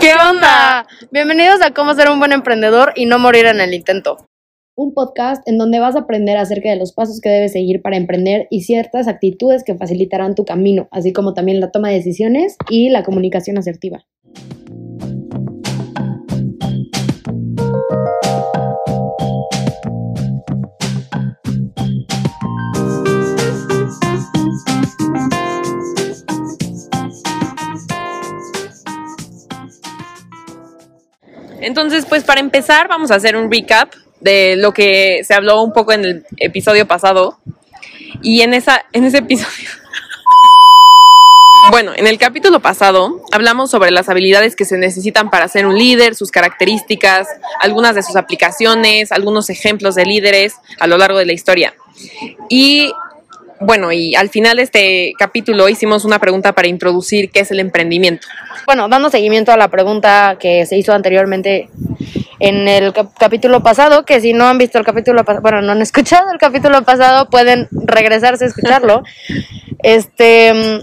¿Qué onda? Bienvenidos a cómo ser un buen emprendedor y no morir en el intento. Un podcast en donde vas a aprender acerca de los pasos que debes seguir para emprender y ciertas actitudes que facilitarán tu camino, así como también la toma de decisiones y la comunicación asertiva. Entonces, pues para empezar, vamos a hacer un recap de lo que se habló un poco en el episodio pasado. Y en, esa, en ese episodio... Bueno, en el capítulo pasado hablamos sobre las habilidades que se necesitan para ser un líder, sus características, algunas de sus aplicaciones, algunos ejemplos de líderes a lo largo de la historia. Y bueno, y al final de este capítulo hicimos una pregunta para introducir qué es el emprendimiento. Bueno, dando seguimiento a la pregunta que se hizo anteriormente en el capítulo pasado, que si no han visto el capítulo pasado, bueno, no han escuchado el capítulo pasado, pueden regresarse a escucharlo. Este,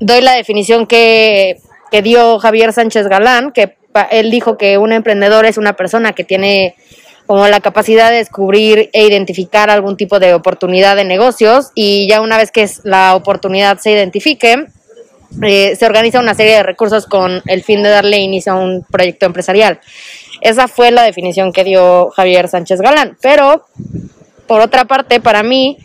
doy la definición que, que dio Javier Sánchez Galán, que él dijo que un emprendedor es una persona que tiene como la capacidad de descubrir e identificar algún tipo de oportunidad de negocios y ya una vez que la oportunidad se identifique, eh, se organiza una serie de recursos con el fin de darle inicio a un proyecto empresarial. Esa fue la definición que dio Javier Sánchez Galán. Pero, por otra parte, para mí,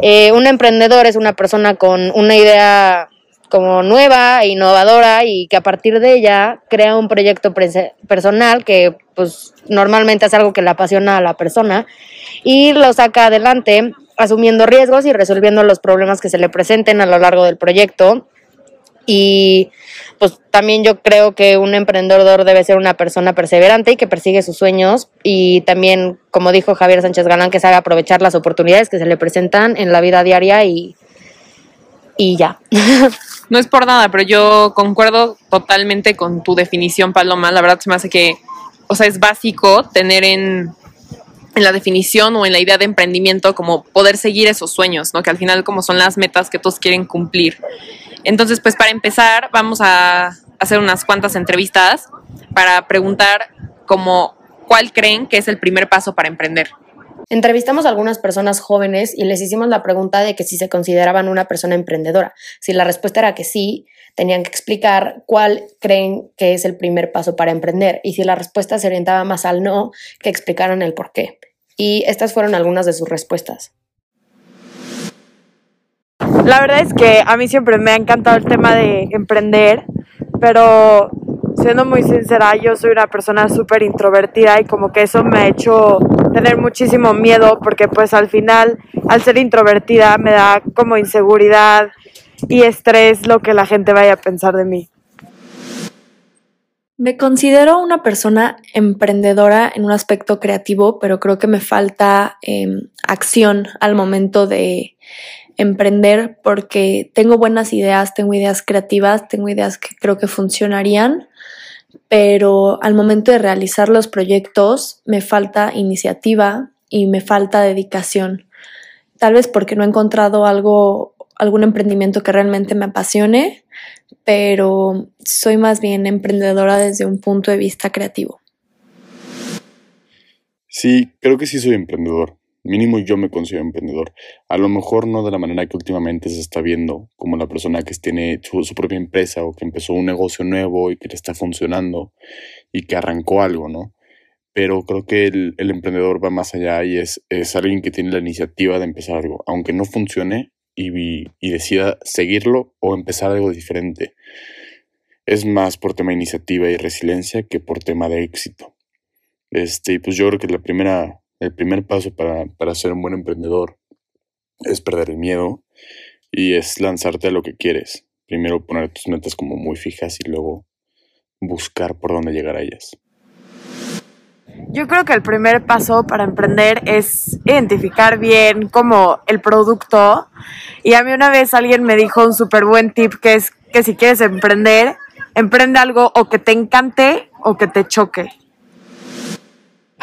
eh, un emprendedor es una persona con una idea como nueva e innovadora y que a partir de ella crea un proyecto personal que pues normalmente es algo que le apasiona a la persona y lo saca adelante asumiendo riesgos y resolviendo los problemas que se le presenten a lo largo del proyecto. Y pues también yo creo que un emprendedor debe ser una persona perseverante y que persigue sus sueños y también, como dijo Javier Sánchez Galán, que sabe aprovechar las oportunidades que se le presentan en la vida diaria y, y ya. No es por nada, pero yo concuerdo totalmente con tu definición, Paloma. La verdad se me hace que, o sea, es básico tener en, la definición o en la idea de emprendimiento como poder seguir esos sueños, ¿no? Que al final como son las metas que todos quieren cumplir. Entonces, pues para empezar, vamos a hacer unas cuantas entrevistas para preguntar como cuál creen que es el primer paso para emprender. Entrevistamos a algunas personas jóvenes y les hicimos la pregunta de que si se consideraban una persona emprendedora. Si la respuesta era que sí, tenían que explicar cuál creen que es el primer paso para emprender. Y si la respuesta se orientaba más al no, que explicaran el por qué. Y estas fueron algunas de sus respuestas. La verdad es que a mí siempre me ha encantado el tema de emprender, pero siendo muy sincera, yo soy una persona súper introvertida y como que eso me ha hecho tener muchísimo miedo porque pues al final, al ser introvertida, me da como inseguridad y estrés lo que la gente vaya a pensar de mí. Me considero una persona emprendedora en un aspecto creativo, pero creo que me falta em, acción al momento de emprender porque tengo buenas ideas, tengo ideas creativas, tengo ideas que creo que funcionarían, pero al momento de realizar los proyectos me falta iniciativa y me falta dedicación. Tal vez porque no he encontrado algo, algún emprendimiento que realmente me apasione, pero soy más bien emprendedora desde un punto de vista creativo. Sí, creo que sí soy emprendedor mínimo yo me considero emprendedor. A lo mejor no de la manera que últimamente se está viendo, como la persona que tiene su, propia empresa o que empezó un negocio nuevo y que le está funcionando y que arrancó algo, ¿no? Pero creo que el, emprendedor va más allá y es, es, alguien que tiene la iniciativa de empezar algo, aunque no funcione y, y decida seguirlo o empezar algo diferente. Es más por tema de iniciativa y resiliencia que por tema de éxito. Este, pues yo creo que la primera el primer paso para, para ser un buen emprendedor es perder el miedo y es lanzarte a lo que quieres. Primero poner tus metas como muy fijas y luego buscar por dónde llegar a ellas. Yo creo que el primer paso para emprender es identificar bien como el producto. Y a mí una vez alguien me dijo un súper buen tip que es que si quieres emprender, emprende algo o que te encante o que te choque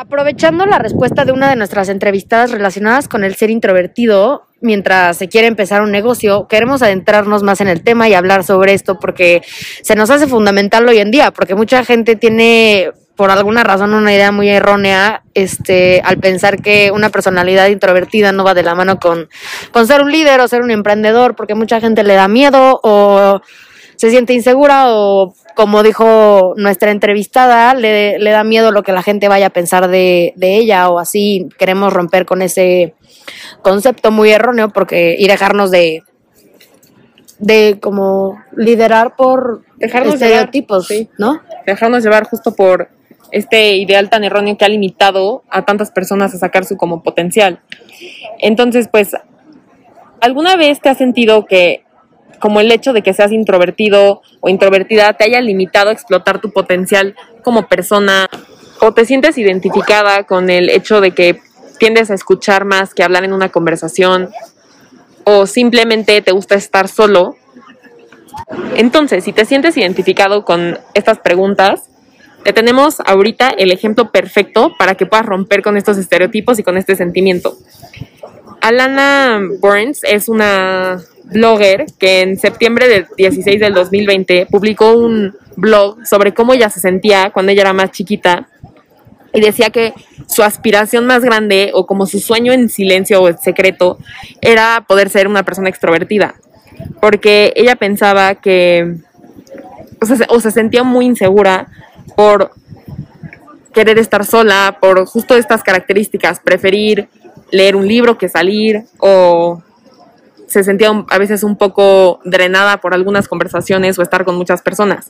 Aprovechando la respuesta de una de nuestras entrevistadas relacionadas con el ser introvertido, mientras se quiere empezar un negocio, queremos adentrarnos más en el tema y hablar sobre esto porque se nos hace fundamental hoy en día, porque mucha gente tiene por alguna razón una idea muy errónea este al pensar que una personalidad introvertida no va de la mano con, con ser un líder o ser un emprendedor, porque mucha gente le da miedo o se siente insegura o como dijo nuestra entrevistada, le, le da miedo lo que la gente vaya a pensar de, de ella o así queremos romper con ese concepto muy erróneo porque y dejarnos de de como liderar por Dejarnos estereotipos, llevar, sí. ¿no? dejarnos llevar justo por este ideal tan erróneo que ha limitado a tantas personas a sacar su como potencial. Entonces, pues, ¿alguna vez te has sentido que como el hecho de que seas introvertido o introvertida te haya limitado a explotar tu potencial como persona o te sientes identificada con el hecho de que tiendes a escuchar más que hablar en una conversación o simplemente te gusta estar solo? Entonces, si te sientes identificado con estas preguntas, te tenemos ahorita el ejemplo perfecto para que puedas romper con estos estereotipos y con este sentimiento. Alana Burns es una blogger que en septiembre del 16 del 2020 publicó un blog sobre cómo ella se sentía cuando ella era más chiquita y decía que su aspiración más grande o como su sueño en silencio o en secreto era poder ser una persona extrovertida porque ella pensaba que o, o se sentía muy insegura por querer estar sola, por justo estas características, preferir leer un libro que salir o se sentía a veces un poco drenada por algunas conversaciones o estar con muchas personas.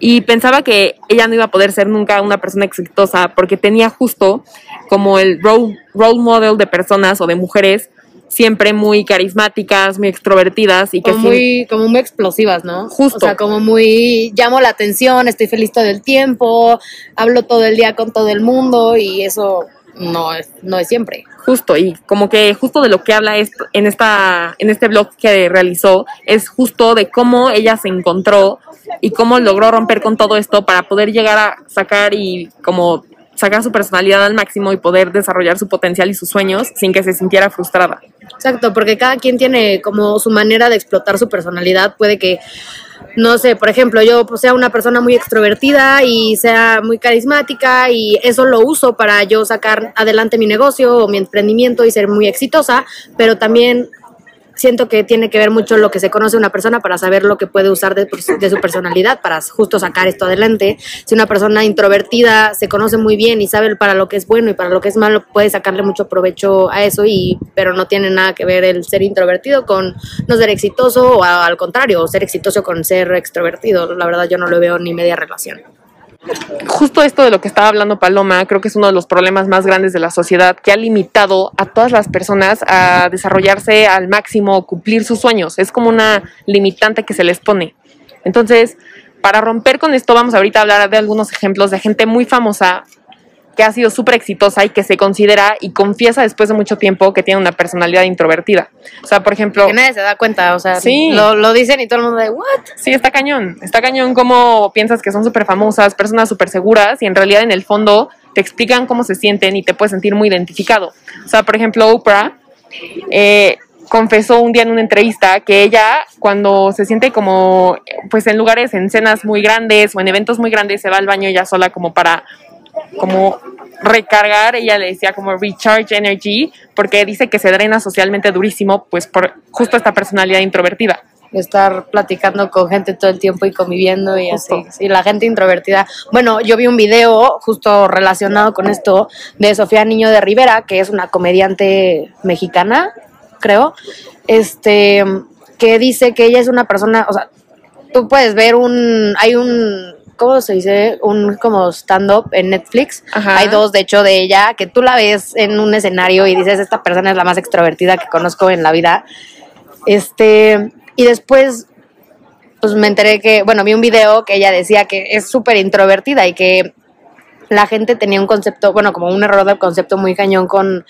Y pensaba que ella no iba a poder ser nunca una persona exitosa porque tenía justo como el role, role model de personas o de mujeres siempre muy carismáticas, muy extrovertidas y que Como sin- muy, como muy explosivas, ¿no? Justo. O sea, como muy llamo la atención, estoy feliz todo el tiempo, hablo todo el día con todo el mundo y eso no es, no es siempre. Justo, y como que justo de lo que habla es, en, esta, en este blog que realizó, es justo de cómo ella se encontró y cómo logró romper con todo esto para poder llegar a sacar y como sacar su personalidad al máximo y poder desarrollar su potencial y sus sueños sin que se sintiera frustrada. Exacto, porque cada quien tiene como su manera de explotar su personalidad. Puede que, no sé, por ejemplo, yo pues, sea una persona muy extrovertida y sea muy carismática y eso lo uso para yo sacar adelante mi negocio o mi emprendimiento y ser muy exitosa, pero también siento que tiene que ver mucho lo que se conoce una persona para saber lo que puede usar de, de su personalidad para justo sacar esto adelante. Si una persona introvertida se conoce muy bien y sabe para lo que es bueno y para lo que es malo, puede sacarle mucho provecho a eso, y, pero no tiene nada que ver el ser introvertido con no ser exitoso o al contrario, ser exitoso con ser extrovertido. La verdad yo no lo veo ni media relación. Justo esto de lo que estaba hablando Paloma, creo que es uno de los problemas más grandes de la sociedad que ha limitado a todas las personas a desarrollarse al máximo, cumplir sus sueños. Es como una limitante que se les pone. Entonces, para romper con esto, vamos ahorita a hablar de algunos ejemplos de gente muy famosa que ha sido súper exitosa y que se considera y confiesa después de mucho tiempo que tiene una personalidad introvertida. O sea, por ejemplo, Que nadie se da cuenta, o sea, Sí. lo, lo dicen y todo el mundo de, ¿what? Sí, está cañón. Está cañón cómo piensas que son súper famosas, personas súper seguras y en realidad en el fondo te explican cómo se sienten y te puedes sentir muy identificado. O sea, por ejemplo, Oprah eh, confesó un día en una entrevista que ella cuando se siente como pues en lugares, en cenas muy grandes o en eventos muy grandes se va al baño ella sola como para como recargar, ella le decía como recharge energy, porque dice que se drena socialmente durísimo, pues por justo esta personalidad introvertida. estar platicando con gente todo el tiempo y conviviendo y así. Sí, la gente introvertida. Bueno, yo vi un video justo relacionado con esto de Sofía Niño de Rivera, que es una comediante mexicana, creo, este, que dice que ella es una persona, o sea, tú puedes ver un, hay un, ¿cómo se dice? Un como stand-up en Netflix. Ajá. Hay dos, de hecho, de ella, que tú la ves en un escenario y dices, esta persona es la más extrovertida que conozco en la vida. Este, y después, pues me enteré que, bueno, vi un video que ella decía que es súper introvertida y que la gente tenía un concepto, bueno, como un error de concepto muy cañón con,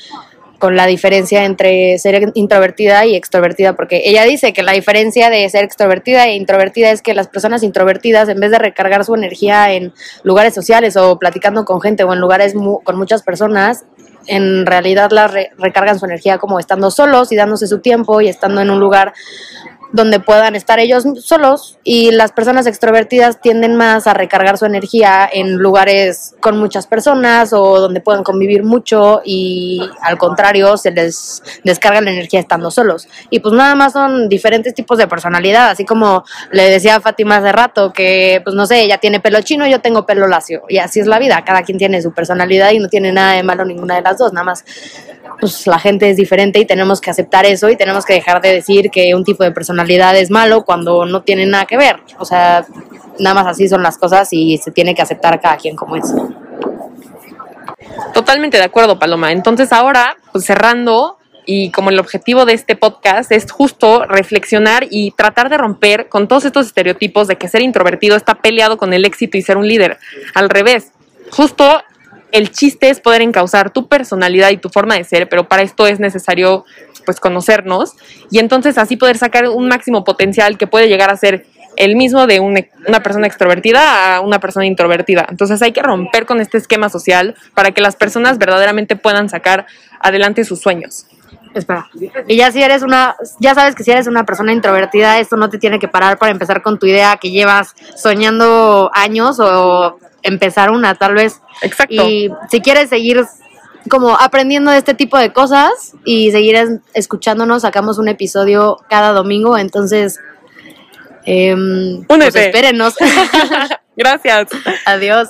con la diferencia entre ser introvertida y extrovertida, porque ella dice que la diferencia de ser extrovertida e introvertida es que las personas introvertidas, en vez de recargar su energía en lugares sociales o platicando con gente o en lugares con muchas personas, en realidad la recargan su energía como estando solos y dándose su tiempo y estando en un lugar donde puedan estar ellos solos y las personas extrovertidas tienden más a recargar su energía en lugares con muchas personas o donde puedan convivir mucho y al contrario se les descarga la energía estando solos. Y pues nada más son diferentes tipos de personalidad, así como le decía a Fátima hace rato que pues no sé, ella tiene pelo chino, yo tengo pelo lacio y así es la vida, cada quien tiene su personalidad y no tiene nada de malo ninguna de las dos, nada más pues la gente es diferente y tenemos que aceptar eso y tenemos que dejar de decir que un tipo de personalidad es malo cuando no tiene nada que ver. O sea, nada más así son las cosas y se tiene que aceptar cada quien como es. Totalmente de acuerdo, Paloma. Entonces ahora, pues cerrando, y como el objetivo de este podcast es justo reflexionar y tratar de romper con todos estos estereotipos de que ser introvertido está peleado con el éxito y ser un líder. Al revés, justo el chiste es poder encauzar tu personalidad y tu forma de ser, pero para esto es necesario pues conocernos y entonces así poder sacar un máximo potencial que puede llegar a ser el mismo de una persona extrovertida a una persona introvertida. Entonces hay que romper con este esquema social para que las personas verdaderamente puedan sacar adelante sus sueños. Espera. Y ya si eres una, ya sabes que si eres una persona introvertida, esto no te tiene que parar para empezar con tu idea que llevas soñando años o empezar una tal vez. Exacto. Y si quieres seguir como aprendiendo de este tipo de cosas y seguir escuchándonos, sacamos un episodio cada domingo, entonces eh, pues espérenos. Gracias. Adiós.